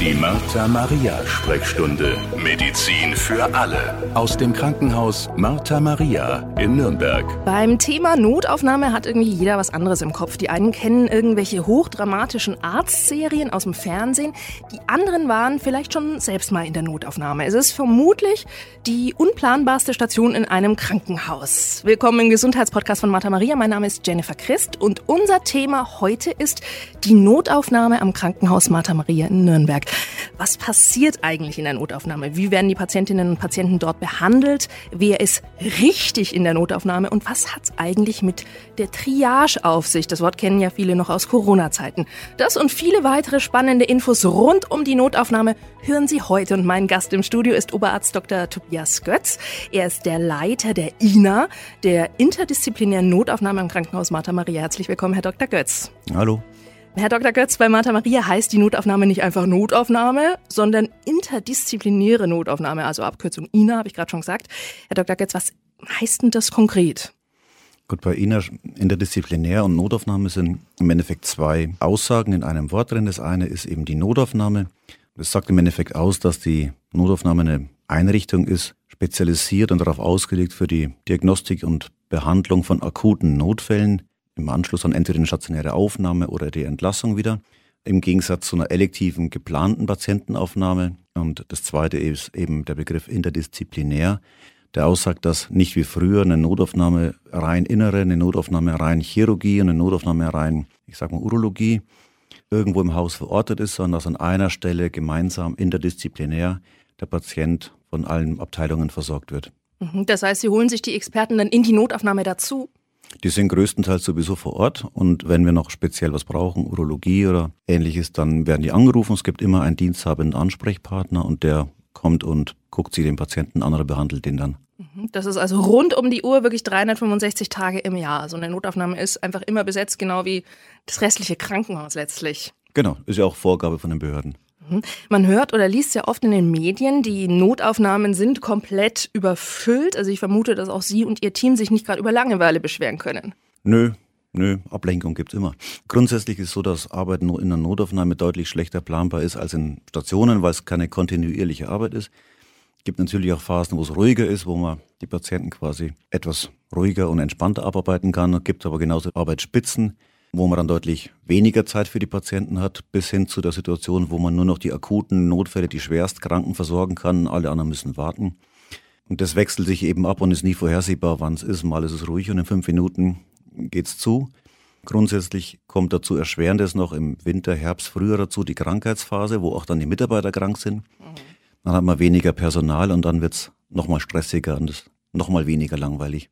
Die Martha Maria Sprechstunde. Medizin für alle. Aus dem Krankenhaus Martha Maria in Nürnberg. Beim Thema Notaufnahme hat irgendwie jeder was anderes im Kopf. Die einen kennen irgendwelche hochdramatischen Arztserien aus dem Fernsehen. Die anderen waren vielleicht schon selbst mal in der Notaufnahme. Es ist vermutlich die unplanbarste Station in einem Krankenhaus. Willkommen im Gesundheitspodcast von Martha Maria. Mein Name ist Jennifer Christ und unser Thema heute ist die Notaufnahme am Krankenhaus Martha Maria in Nürnberg. Was passiert eigentlich in der Notaufnahme? Wie werden die Patientinnen und Patienten dort behandelt? Wer ist richtig in der Notaufnahme? Und was hat es eigentlich mit der Triage auf sich? Das Wort kennen ja viele noch aus Corona-Zeiten. Das und viele weitere spannende Infos rund um die Notaufnahme hören Sie heute. Und mein Gast im Studio ist Oberarzt Dr. Tobias Götz. Er ist der Leiter der INA, der interdisziplinären Notaufnahme im Krankenhaus Martha Maria. Herzlich willkommen, Herr Dr. Götz. Hallo. Herr Dr. Götz, bei Martha Maria heißt die Notaufnahme nicht einfach Notaufnahme, sondern interdisziplinäre Notaufnahme, also Abkürzung INA, habe ich gerade schon gesagt. Herr Dr. Götz, was heißt denn das konkret? Gut, bei INA interdisziplinär und Notaufnahme sind im Endeffekt zwei Aussagen in einem Wort drin. Das eine ist eben die Notaufnahme. Das sagt im Endeffekt aus, dass die Notaufnahme eine Einrichtung ist, spezialisiert und darauf ausgelegt für die Diagnostik und Behandlung von akuten Notfällen, im Anschluss an entweder eine stationäre Aufnahme oder die Entlassung wieder. Im Gegensatz zu einer elektiven geplanten Patientenaufnahme. Und das zweite ist eben der Begriff interdisziplinär, der aussagt, dass nicht wie früher eine Notaufnahme rein innere, eine Notaufnahme rein Chirurgie und eine Notaufnahme rein, ich sag mal, Urologie irgendwo im Haus verortet ist, sondern dass an einer Stelle gemeinsam interdisziplinär der Patient von allen Abteilungen versorgt wird. Mhm, das heißt, Sie holen sich die Experten dann in die Notaufnahme dazu? Die sind größtenteils sowieso vor Ort und wenn wir noch speziell was brauchen, Urologie oder ähnliches, dann werden die angerufen. Es gibt immer einen diensthabenden Ansprechpartner und der kommt und guckt sich den Patienten an oder behandelt den dann. Mhm. Das ist also rund um die Uhr wirklich 365 Tage im Jahr. Also eine Notaufnahme ist einfach immer besetzt, genau wie das restliche Krankenhaus letztlich. Genau, ist ja auch Vorgabe von den Behörden. Mhm. Man hört oder liest ja oft in den Medien, die Notaufnahmen sind komplett überfüllt. Also ich vermute, dass auch Sie und Ihr Team sich nicht gerade über Langeweile beschweren können. Nö, Nö, Ablenkung gibt's immer. Grundsätzlich ist so, dass Arbeit nur in einer Notaufnahme deutlich schlechter planbar ist als in Stationen, weil es keine kontinuierliche Arbeit ist. Es gibt natürlich auch Phasen, wo es ruhiger ist, wo man die Patienten quasi etwas ruhiger und entspannter abarbeiten kann. Es gibt aber genauso Arbeitsspitzen, wo man dann deutlich weniger Zeit für die Patienten hat, bis hin zu der Situation, wo man nur noch die akuten Notfälle, die Schwerstkranken versorgen kann, alle anderen müssen warten. Und das wechselt sich eben ab und ist nie vorhersehbar, wann es ist. Mal ist es ruhig und in fünf Minuten geht's zu. Grundsätzlich kommt dazu Erschwerendes noch im Winter, Herbst, Frühjahr dazu, die Krankheitsphase, wo auch dann die Mitarbeiter krank sind. Dann hat man weniger Personal und dann wird's nochmal stressiger und das noch mal weniger langweilig.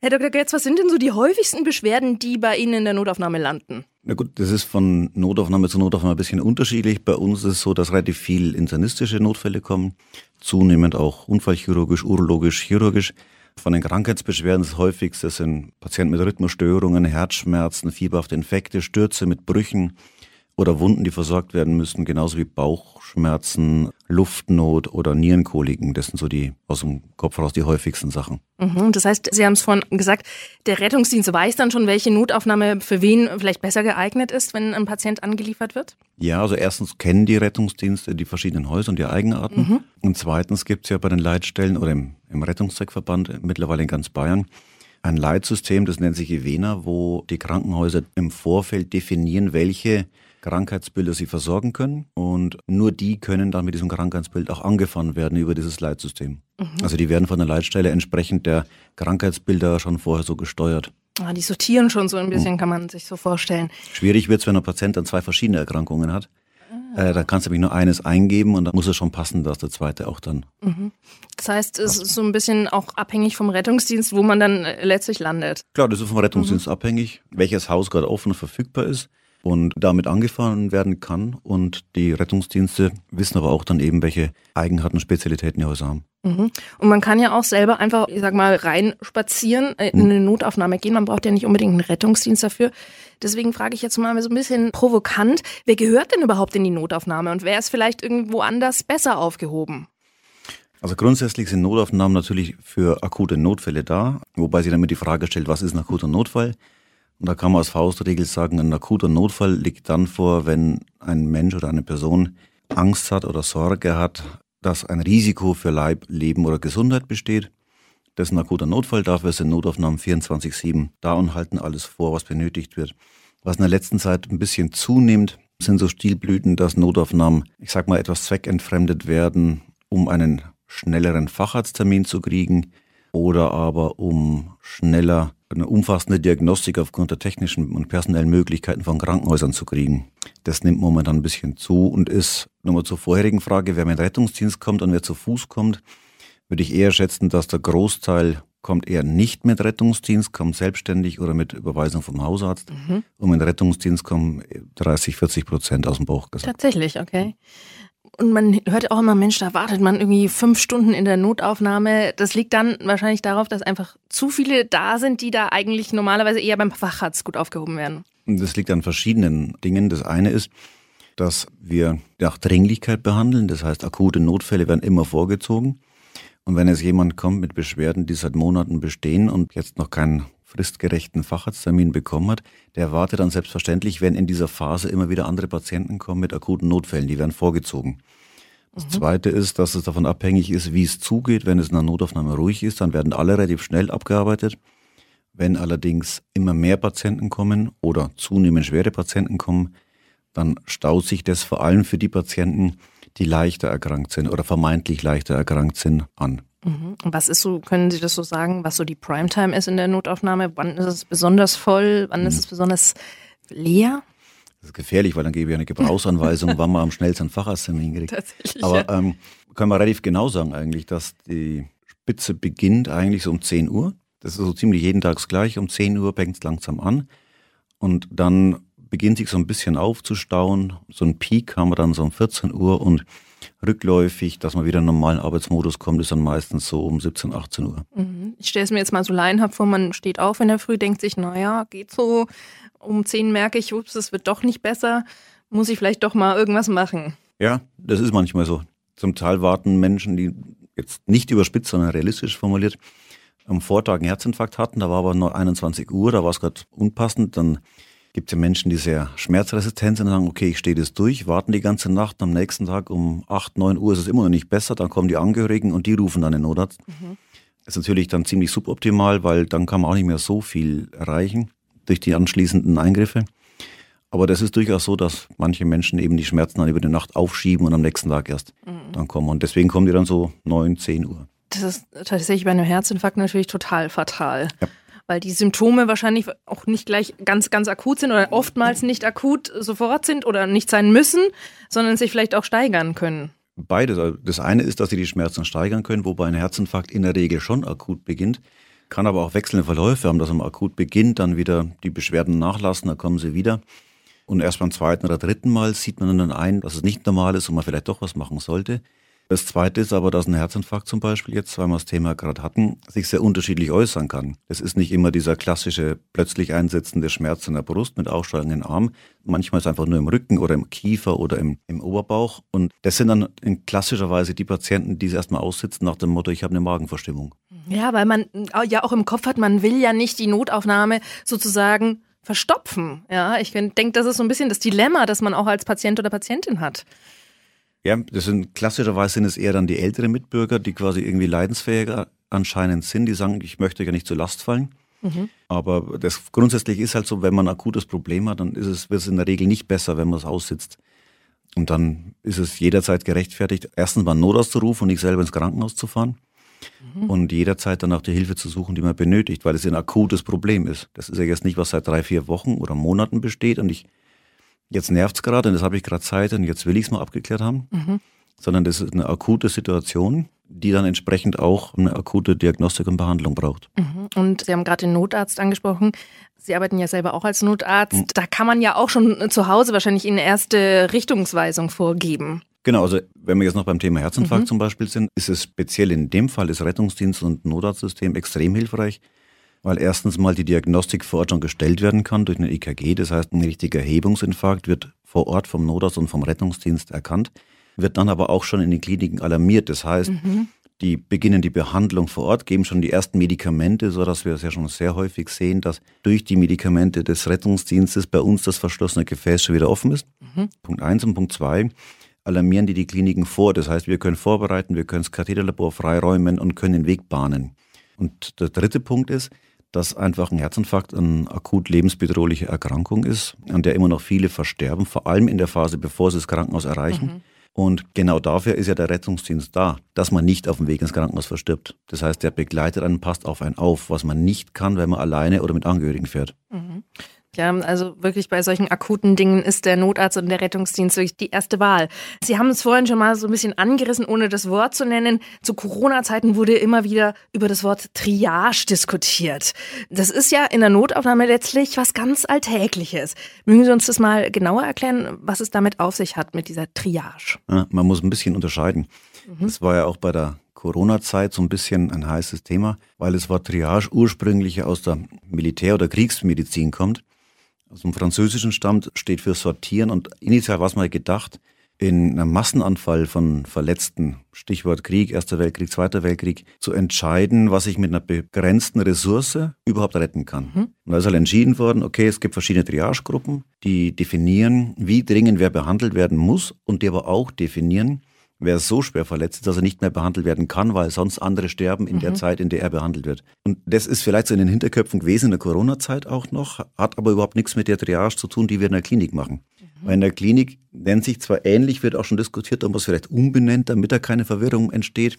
Herr Dr. Götz, was sind denn so die häufigsten Beschwerden, die bei Ihnen in der Notaufnahme landen? Na gut, das ist von Notaufnahme zu Notaufnahme ein bisschen unterschiedlich. Bei uns ist es so, dass relativ viel internistische Notfälle kommen, zunehmend auch unfallchirurgisch, urologisch, chirurgisch. Von den Krankheitsbeschwerden das häufigste sind Patienten mit Rhythmusstörungen, Herzschmerzen, fieberhafte Infekte, Stürze mit Brüchen, oder Wunden, die versorgt werden müssen, genauso wie Bauchschmerzen, Luftnot oder Nierenkoliken. Das sind so die aus dem Kopf raus die häufigsten Sachen. Mhm, das heißt, Sie haben es vorhin gesagt, der Rettungsdienst weiß dann schon, welche Notaufnahme für wen vielleicht besser geeignet ist, wenn ein Patient angeliefert wird? Ja, also erstens kennen die Rettungsdienste die verschiedenen Häuser und die Eigenarten. Mhm. Und zweitens gibt es ja bei den Leitstellen oder im, im Rettungszweckverband mittlerweile in ganz Bayern ein Leitsystem, das nennt sich EVENA, wo die Krankenhäuser im Vorfeld definieren, welche Krankheitsbilder sie versorgen können. Und nur die können dann mit diesem Krankheitsbild auch angefahren werden über dieses Leitsystem. Mhm. Also die werden von der Leitstelle entsprechend der Krankheitsbilder schon vorher so gesteuert. Ah, die sortieren schon so ein bisschen, mhm. kann man sich so vorstellen. Schwierig wird es, wenn ein Patient dann zwei verschiedene Erkrankungen hat. Ah. Äh, da kannst du nämlich nur eines eingeben und dann muss es schon passen, dass der zweite auch dann. Mhm. Das heißt, es ist so ein bisschen auch abhängig vom Rettungsdienst, wo man dann äh, letztlich landet. Klar, das ist vom Rettungsdienst mhm. abhängig, welches Haus gerade offen und verfügbar ist und damit angefahren werden kann. Und die Rettungsdienste wissen aber auch dann eben, welche Eigenheiten, Spezialitäten die Häuser haben. Mhm. Und man kann ja auch selber einfach, ich sag mal, rein spazieren, äh, in mhm. eine Notaufnahme gehen. Man braucht ja nicht unbedingt einen Rettungsdienst dafür. Deswegen frage ich jetzt mal so ein bisschen provokant, wer gehört denn überhaupt in die Notaufnahme und wer ist vielleicht irgendwo anders besser aufgehoben? Also grundsätzlich sind Notaufnahmen natürlich für akute Notfälle da, wobei sich damit die Frage stellt, was ist ein akuter Notfall? Und da kann man als Faustregel sagen, ein akuter Notfall liegt dann vor, wenn ein Mensch oder eine Person Angst hat oder Sorge hat, dass ein Risiko für Leib, Leben oder Gesundheit besteht. Das ist ein akuter Notfall, dafür sind Notaufnahmen 24-7 da und halten alles vor, was benötigt wird. Was in der letzten Zeit ein bisschen zunimmt, sind so Stilblüten, dass Notaufnahmen, ich sag mal, etwas zweckentfremdet werden, um einen schnelleren Facharzttermin zu kriegen oder aber um schneller eine umfassende Diagnostik aufgrund der technischen und personellen Möglichkeiten von Krankenhäusern zu kriegen. Das nimmt momentan ein bisschen zu und ist, nochmal zur vorherigen Frage, wer mit Rettungsdienst kommt und wer zu Fuß kommt, würde ich eher schätzen, dass der Großteil kommt eher nicht mit Rettungsdienst, kommt selbstständig oder mit Überweisung vom Hausarzt. Mhm. Und mit Rettungsdienst kommen 30, 40 Prozent aus dem Bauch gesagt. Tatsächlich, okay. Und man hört auch immer, Mensch, da wartet man irgendwie fünf Stunden in der Notaufnahme. Das liegt dann wahrscheinlich darauf, dass einfach zu viele da sind, die da eigentlich normalerweise eher beim Facharzt gut aufgehoben werden. Das liegt an verschiedenen Dingen. Das eine ist, dass wir nach Dringlichkeit behandeln. Das heißt, akute Notfälle werden immer vorgezogen. Und wenn jetzt jemand kommt mit Beschwerden, die seit Monaten bestehen und jetzt noch keinen fristgerechten Facharzttermin bekommen hat, der erwartet dann selbstverständlich, wenn in dieser Phase immer wieder andere Patienten kommen mit akuten Notfällen, die werden vorgezogen. Das mhm. Zweite ist, dass es davon abhängig ist, wie es zugeht. Wenn es in der Notaufnahme ruhig ist, dann werden alle relativ schnell abgearbeitet. Wenn allerdings immer mehr Patienten kommen oder zunehmend schwere Patienten kommen, dann staut sich das vor allem für die Patienten, die leichter erkrankt sind oder vermeintlich leichter erkrankt sind, an. Mhm. Was ist so, können Sie das so sagen, was so die Primetime ist in der Notaufnahme? Wann ist es besonders voll? Wann ist mhm. es besonders leer? Das ist gefährlich, weil dann gebe ich eine Gebrauchsanweisung, wann man am schnellsten Facharzttermin kriegt. Tatsächlich. Aber ja. ähm, können wir relativ genau sagen eigentlich, dass die Spitze beginnt eigentlich so um 10 Uhr. Das ist so ziemlich jeden Tag gleich. Um 10 Uhr fängt es langsam an. Und dann beginnt sich so ein bisschen aufzustauen. So ein Peak haben wir dann so um 14 Uhr und rückläufig, dass man wieder in den normalen Arbeitsmodus kommt, ist dann meistens so um 17, 18 Uhr. Mhm. Ich stelle es mir jetzt mal so laienhaft vor, man steht auf in der Früh, denkt sich, naja, geht so, um 10 merke ich, ups, es wird doch nicht besser, muss ich vielleicht doch mal irgendwas machen. Ja, das ist manchmal so. Zum Teil warten Menschen, die jetzt nicht überspitzt, sondern realistisch formuliert, am Vortag einen Herzinfarkt hatten, da war aber nur 21 Uhr, da war es gerade unpassend, dann gibt ja Menschen, die sehr schmerzresistent sind und sagen, okay, ich stehe das durch, warten die ganze Nacht, am nächsten Tag um 8, 9 Uhr ist es immer noch nicht besser, dann kommen die Angehörigen und die rufen dann den Notarzt. Mhm. Das ist natürlich dann ziemlich suboptimal, weil dann kann man auch nicht mehr so viel erreichen durch die anschließenden Eingriffe. Aber das ist durchaus so, dass manche Menschen eben die Schmerzen dann über die Nacht aufschieben und am nächsten Tag erst mhm. dann kommen. Und deswegen kommen die dann so 9, 10 Uhr. Das ist tatsächlich bei einem Herzinfarkt natürlich total fatal. Ja weil die Symptome wahrscheinlich auch nicht gleich ganz, ganz akut sind oder oftmals nicht akut sofort sind oder nicht sein müssen, sondern sich vielleicht auch steigern können. Beides. Also das eine ist, dass sie die Schmerzen steigern können, wobei ein Herzinfarkt in der Regel schon akut beginnt. Kann aber auch wechselnde Verläufe haben, dass man akut beginnt, dann wieder die Beschwerden nachlassen, dann kommen sie wieder. Und erst beim zweiten oder dritten Mal sieht man dann ein, dass es nicht normal ist und man vielleicht doch was machen sollte. Das Zweite ist aber, dass ein Herzinfarkt zum Beispiel jetzt, weil wir das Thema gerade hatten, sich sehr unterschiedlich äußern kann. Es ist nicht immer dieser klassische plötzlich einsetzende Schmerz in der Brust mit aufsteigenden Arm. Manchmal ist es einfach nur im Rücken oder im Kiefer oder im, im Oberbauch. Und das sind dann in klassischer Weise die Patienten, die es erstmal aussitzen nach dem Motto, ich habe eine Magenverstimmung. Ja, weil man ja auch im Kopf hat, man will ja nicht die Notaufnahme sozusagen verstopfen. Ja, ich denke, das ist so ein bisschen das Dilemma, das man auch als Patient oder Patientin hat. Ja, das sind klassischerweise sind es eher dann die älteren Mitbürger, die quasi irgendwie leidensfähiger anscheinend sind, die sagen, ich möchte ja nicht zur Last fallen. Mhm. Aber das grundsätzlich ist halt so, wenn man ein akutes Problem hat, dann ist es, wird es in der Regel nicht besser, wenn man es aussitzt. Und dann ist es jederzeit gerechtfertigt, erstens mal einen Notarzt zu rufen und nicht selber ins Krankenhaus zu fahren. Mhm. Und jederzeit dann auch die Hilfe zu suchen, die man benötigt, weil es ein akutes Problem ist. Das ist ja jetzt nicht, was seit drei, vier Wochen oder Monaten besteht und ich jetzt nervt es gerade und das habe ich gerade Zeit und jetzt will ich es mal abgeklärt haben, mhm. sondern das ist eine akute Situation, die dann entsprechend auch eine akute Diagnostik und Behandlung braucht. Mhm. Und Sie haben gerade den Notarzt angesprochen. Sie arbeiten ja selber auch als Notarzt. Mhm. Da kann man ja auch schon zu Hause wahrscheinlich eine erste Richtungsweisung vorgeben. Genau, also wenn wir jetzt noch beim Thema Herzinfarkt mhm. zum Beispiel sind, ist es speziell in dem Fall das Rettungsdienst und Notarztsystem extrem hilfreich, weil erstens mal die Diagnostik vor Ort schon gestellt werden kann durch eine EKG. Das heißt, ein richtiger Erhebungsinfarkt wird vor Ort vom Notarzt und vom Rettungsdienst erkannt, wird dann aber auch schon in den Kliniken alarmiert. Das heißt, mhm. die beginnen die Behandlung vor Ort, geben schon die ersten Medikamente, so dass wir es ja schon sehr häufig sehen, dass durch die Medikamente des Rettungsdienstes bei uns das verschlossene Gefäß schon wieder offen ist. Mhm. Punkt eins und Punkt zwei. alarmieren die die Kliniken vor. Das heißt, wir können vorbereiten, wir können das Katheterlabor freiräumen und können den Weg bahnen. Und der dritte Punkt ist, dass einfach ein Herzinfarkt eine akut lebensbedrohliche Erkrankung ist, an der immer noch viele versterben, vor allem in der Phase, bevor sie das Krankenhaus erreichen. Mhm. Und genau dafür ist ja der Rettungsdienst da, dass man nicht auf dem Weg ins Krankenhaus verstirbt. Das heißt, der begleitet einen, passt auf einen auf, was man nicht kann, wenn man alleine oder mit Angehörigen fährt. Mhm. Ja, also wirklich bei solchen akuten Dingen ist der Notarzt und der Rettungsdienst wirklich die erste Wahl. Sie haben es vorhin schon mal so ein bisschen angerissen, ohne das Wort zu nennen. Zu Corona-Zeiten wurde immer wieder über das Wort Triage diskutiert. Das ist ja in der Notaufnahme letztlich was ganz Alltägliches. Mögen Sie uns das mal genauer erklären, was es damit auf sich hat mit dieser Triage? Ja, man muss ein bisschen unterscheiden. Mhm. Das war ja auch bei der Corona-Zeit so ein bisschen ein heißes Thema, weil das Wort Triage ursprünglich aus der Militär- oder Kriegsmedizin kommt aus dem Französischen stammt, steht für sortieren und initial war es mal gedacht, in einem Massenanfall von Verletzten, Stichwort Krieg, Erster Weltkrieg, Zweiter Weltkrieg, zu entscheiden, was ich mit einer begrenzten Ressource überhaupt retten kann. Mhm. Und da ist halt entschieden worden, okay, es gibt verschiedene Triagegruppen, die definieren, wie dringend wer behandelt werden muss und die aber auch definieren, wer so schwer verletzt ist, dass er nicht mehr behandelt werden kann, weil sonst andere sterben in mhm. der Zeit, in der er behandelt wird. Und das ist vielleicht so in den Hinterköpfen gewesen in der Corona-Zeit auch noch, hat aber überhaupt nichts mit der Triage zu tun, die wir in der Klinik machen. Mhm. Weil in der Klinik nennt sich zwar ähnlich, wird auch schon diskutiert, ob man es vielleicht umbenennt, damit da keine Verwirrung entsteht,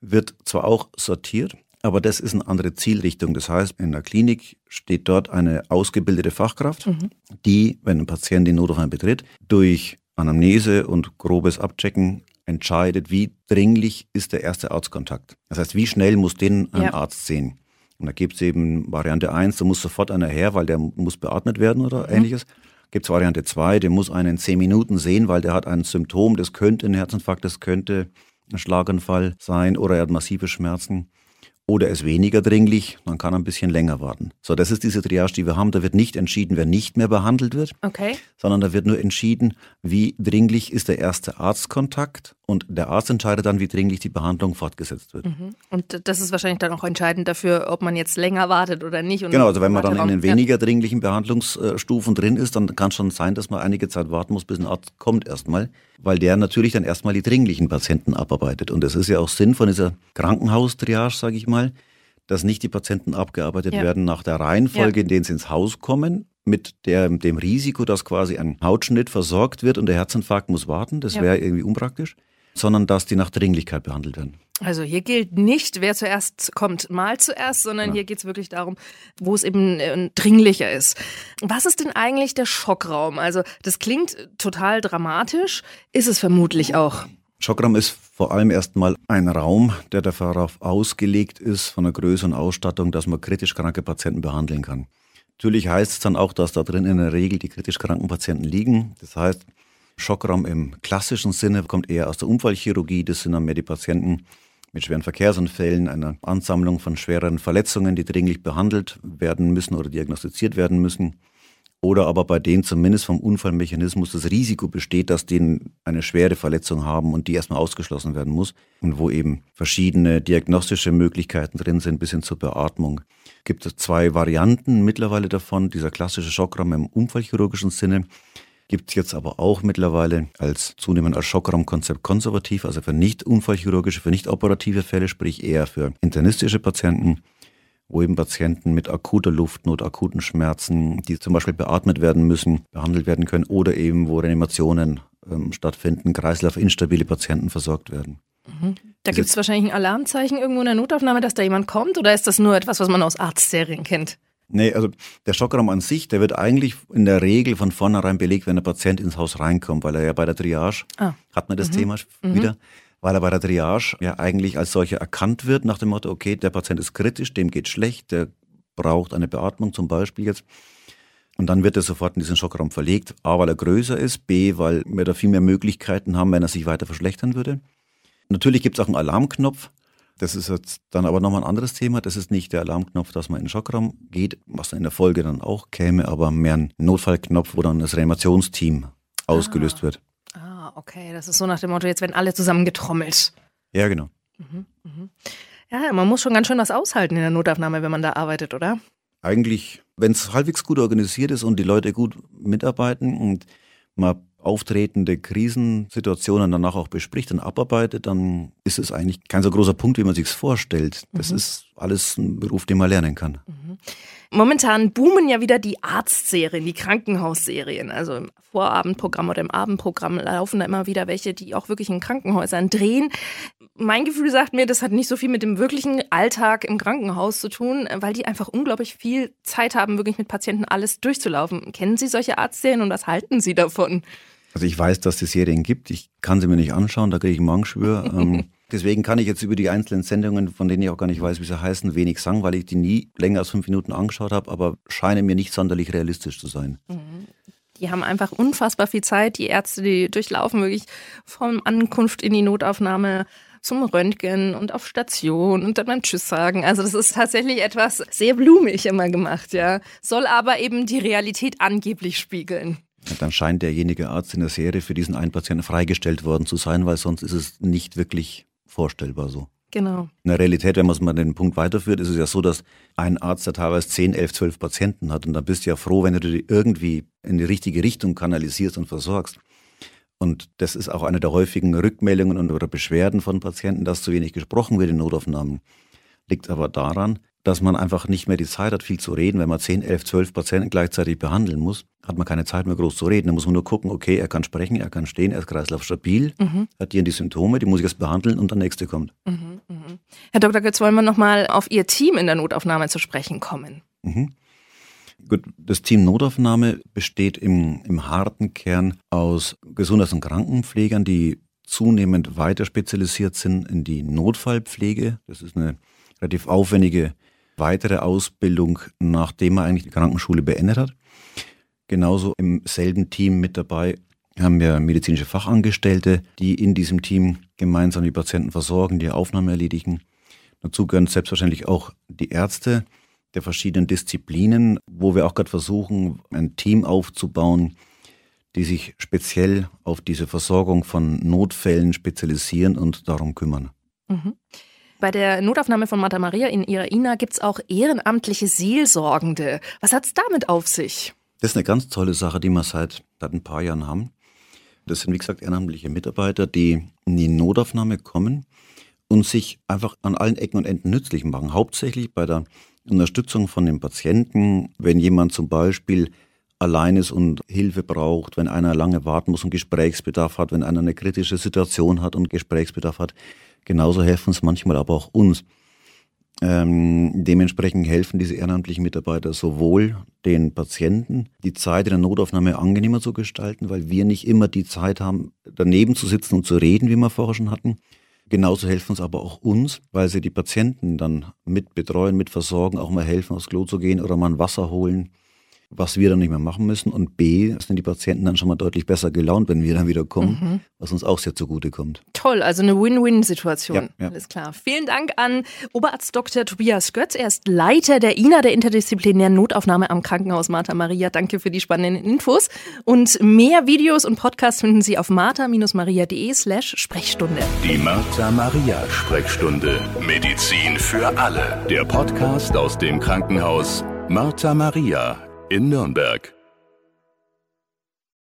wird zwar auch sortiert, aber das ist eine andere Zielrichtung. Das heißt, in der Klinik steht dort eine ausgebildete Fachkraft, mhm. die, wenn ein Patient den Notaufnahme betritt, durch Anamnese und grobes Abchecken entscheidet, wie dringlich ist der erste Arztkontakt. Das heißt, wie schnell muss den ein ja. Arzt sehen. Und da gibt es eben Variante 1, da muss sofort einer her, weil der muss beatmet werden oder mhm. ähnliches. Gibt es Variante 2, der muss einen in 10 Minuten sehen, weil der hat ein Symptom, das könnte ein Herzinfarkt, das könnte ein Schlaganfall sein oder er hat massive Schmerzen. Oder ist weniger dringlich, man kann ein bisschen länger warten. So, das ist diese Triage, die wir haben. Da wird nicht entschieden, wer nicht mehr behandelt wird, okay. sondern da wird nur entschieden, wie dringlich ist der erste Arztkontakt und der Arzt entscheidet dann, wie dringlich die Behandlung fortgesetzt wird. Mhm. Und das ist wahrscheinlich dann auch entscheidend dafür, ob man jetzt länger wartet oder nicht. genau, also wenn man dann in den weniger dringlichen Behandlungsstufen drin ist, dann kann es schon sein, dass man einige Zeit warten muss, bis ein Arzt kommt erstmal, weil der natürlich dann erstmal die dringlichen Patienten abarbeitet. Und das ist ja auch Sinn von dieser Krankenhaustriage, sage ich mal, dass nicht die Patienten abgearbeitet ja. werden nach der Reihenfolge, ja. in denen sie ins Haus kommen, mit der, dem Risiko, dass quasi ein Hautschnitt versorgt wird und der Herzinfarkt muss warten. Das ja. wäre irgendwie unpraktisch sondern dass die nach Dringlichkeit behandelt werden. Also hier gilt nicht, wer zuerst kommt, mal zuerst, sondern ja. hier geht es wirklich darum, wo es eben äh, dringlicher ist. Was ist denn eigentlich der Schockraum? Also das klingt total dramatisch, ist es vermutlich auch. Schockraum ist vor allem erstmal ein Raum, der darauf ausgelegt ist, von der Größe und Ausstattung, dass man kritisch kranke Patienten behandeln kann. Natürlich heißt es dann auch, dass da drin in der Regel die kritisch kranken Patienten liegen. Das heißt, Schockraum im klassischen Sinne kommt eher aus der Unfallchirurgie. Das sind dann mehr die Patienten mit schweren Verkehrsunfällen, einer Ansammlung von schweren Verletzungen, die dringlich behandelt werden müssen oder diagnostiziert werden müssen. Oder aber bei denen zumindest vom Unfallmechanismus das Risiko besteht, dass denen eine schwere Verletzung haben und die erstmal ausgeschlossen werden muss. Und wo eben verschiedene diagnostische Möglichkeiten drin sind, bis hin zur Beatmung. Gibt es zwei Varianten mittlerweile davon. Dieser klassische Schockraum im unfallchirurgischen Sinne gibt es jetzt aber auch mittlerweile als zunehmend als Schockraumkonzept konservativ, also für nicht unfallchirurgische, für nicht operative Fälle, sprich eher für internistische Patienten, wo eben Patienten mit akuter Luftnot, akuten Schmerzen, die zum Beispiel beatmet werden müssen, behandelt werden können oder eben wo Reanimationen ähm, stattfinden, kreislaufinstabile Patienten versorgt werden. Mhm. Da gibt es wahrscheinlich ein Alarmzeichen irgendwo in der Notaufnahme, dass da jemand kommt oder ist das nur etwas, was man aus Arztserien kennt? Nee, also der Schockraum an sich, der wird eigentlich in der Regel von vornherein belegt, wenn der Patient ins Haus reinkommt, weil er ja bei der Triage, ah. hat man das mhm. Thema mhm. wieder, weil er bei der Triage ja eigentlich als solcher erkannt wird, nach dem Motto, okay, der Patient ist kritisch, dem geht schlecht, der braucht eine Beatmung zum Beispiel jetzt. Und dann wird er sofort in diesen Schockraum verlegt. A, weil er größer ist, B, weil wir da viel mehr Möglichkeiten haben, wenn er sich weiter verschlechtern würde. Natürlich gibt es auch einen Alarmknopf. Das ist jetzt dann aber nochmal ein anderes Thema. Das ist nicht der Alarmknopf, dass man in den Schockraum geht, was in der Folge dann auch käme, aber mehr ein Notfallknopf, wo dann das Reanimationsteam ausgelöst ah. wird. Ah, okay. Das ist so nach dem Motto, jetzt werden alle zusammen getrommelt. Ja, genau. Mhm, mhm. Ja, man muss schon ganz schön was aushalten in der Notaufnahme, wenn man da arbeitet, oder? Eigentlich, wenn es halbwegs gut organisiert ist und die Leute gut mitarbeiten und man auftretende Krisensituationen danach auch bespricht und abarbeitet, dann ist es eigentlich kein so großer Punkt, wie man sich vorstellt. Das mhm. ist alles ein Beruf, den man lernen kann. Mhm. Momentan boomen ja wieder die Arztserien, die Krankenhausserien. Also im Vorabendprogramm oder im Abendprogramm laufen da immer wieder welche, die auch wirklich in Krankenhäusern drehen. Mein Gefühl sagt mir, das hat nicht so viel mit dem wirklichen Alltag im Krankenhaus zu tun, weil die einfach unglaublich viel Zeit haben, wirklich mit Patienten alles durchzulaufen. Kennen Sie solche Arztserien und was halten Sie davon? Also ich weiß, dass es Serien gibt. Ich kann sie mir nicht anschauen, da kriege ich Magenschwür. ähm, Deswegen kann ich jetzt über die einzelnen Sendungen, von denen ich auch gar nicht weiß, wie sie heißen, wenig sagen, weil ich die nie länger als fünf Minuten angeschaut habe, aber scheinen mir nicht sonderlich realistisch zu sein. Mhm. Die haben einfach unfassbar viel Zeit. Die Ärzte, die durchlaufen wirklich von Ankunft in die Notaufnahme zum Röntgen und auf Station und dann beim Tschüss sagen. Also das ist tatsächlich etwas sehr blumig immer gemacht, ja. Soll aber eben die Realität angeblich spiegeln. Dann scheint derjenige Arzt in der Serie für diesen einen Patienten freigestellt worden zu sein, weil sonst ist es nicht wirklich vorstellbar so. Genau. In der Realität, wenn man es mal den Punkt weiterführt, ist es ja so, dass ein Arzt da teilweise 10, 11, 12 Patienten hat und da bist du ja froh, wenn du die irgendwie in die richtige Richtung kanalisierst und versorgst. Und das ist auch eine der häufigen Rückmeldungen und oder Beschwerden von Patienten, dass zu wenig gesprochen wird in Notaufnahmen. Liegt aber daran, dass man einfach nicht mehr die Zeit hat, viel zu reden. Wenn man 10, 11, 12 Patienten gleichzeitig behandeln muss, hat man keine Zeit mehr groß zu reden. Da muss man nur gucken, okay, er kann sprechen, er kann stehen, er ist kreislaufstabil, mhm. hat und die Symptome, die muss ich jetzt behandeln und der nächste kommt. Mhm, mh. Herr Dr. Götz, wollen wir nochmal auf Ihr Team in der Notaufnahme zu sprechen kommen? Mhm. Gut, das Team Notaufnahme besteht im, im harten Kern aus Gesundheits- und Krankenpflegern, die zunehmend weiter spezialisiert sind in die Notfallpflege. Das ist eine relativ aufwendige weitere Ausbildung, nachdem er eigentlich die Krankenschule beendet hat. Genauso im selben Team mit dabei haben wir medizinische Fachangestellte, die in diesem Team gemeinsam die Patienten versorgen, die Aufnahme erledigen. Dazu gehören selbstverständlich auch die Ärzte der verschiedenen Disziplinen, wo wir auch gerade versuchen, ein Team aufzubauen, die sich speziell auf diese Versorgung von Notfällen spezialisieren und darum kümmern. Mhm. Bei der Notaufnahme von Martha Maria in Iraina gibt es auch ehrenamtliche Seelsorgende. Was hat es damit auf sich? Das ist eine ganz tolle Sache, die wir seit, seit ein paar Jahren haben. Das sind, wie gesagt, ehrenamtliche Mitarbeiter, die in die Notaufnahme kommen und sich einfach an allen Ecken und Enden nützlich machen. Hauptsächlich bei der Unterstützung von den Patienten, wenn jemand zum Beispiel allein ist und Hilfe braucht, wenn einer lange warten muss und Gesprächsbedarf hat, wenn einer eine kritische Situation hat und Gesprächsbedarf hat. Genauso helfen es manchmal aber auch uns. Ähm, dementsprechend helfen diese ehrenamtlichen Mitarbeiter sowohl den Patienten, die Zeit in der Notaufnahme angenehmer zu gestalten, weil wir nicht immer die Zeit haben, daneben zu sitzen und zu reden, wie wir vorher schon hatten. Genauso helfen es aber auch uns, weil sie die Patienten dann mit betreuen, mit versorgen, auch mal helfen, aufs Klo zu gehen oder mal ein Wasser holen was wir dann nicht mehr machen müssen. Und B, sind die Patienten dann schon mal deutlich besser gelaunt, wenn wir dann wieder kommen, mhm. was uns auch sehr zugute kommt. Toll, also eine Win-Win-Situation. Ja, ja. Alles klar. Vielen Dank an Oberarzt Dr. Tobias Götz. Er ist Leiter der INA, der interdisziplinären Notaufnahme am Krankenhaus Martha Maria. Danke für die spannenden Infos. Und mehr Videos und Podcasts finden Sie auf martha-maria.de slash Sprechstunde. Die Martha Maria Sprechstunde. Medizin für alle. Der Podcast aus dem Krankenhaus Martha Maria in Nürnberg.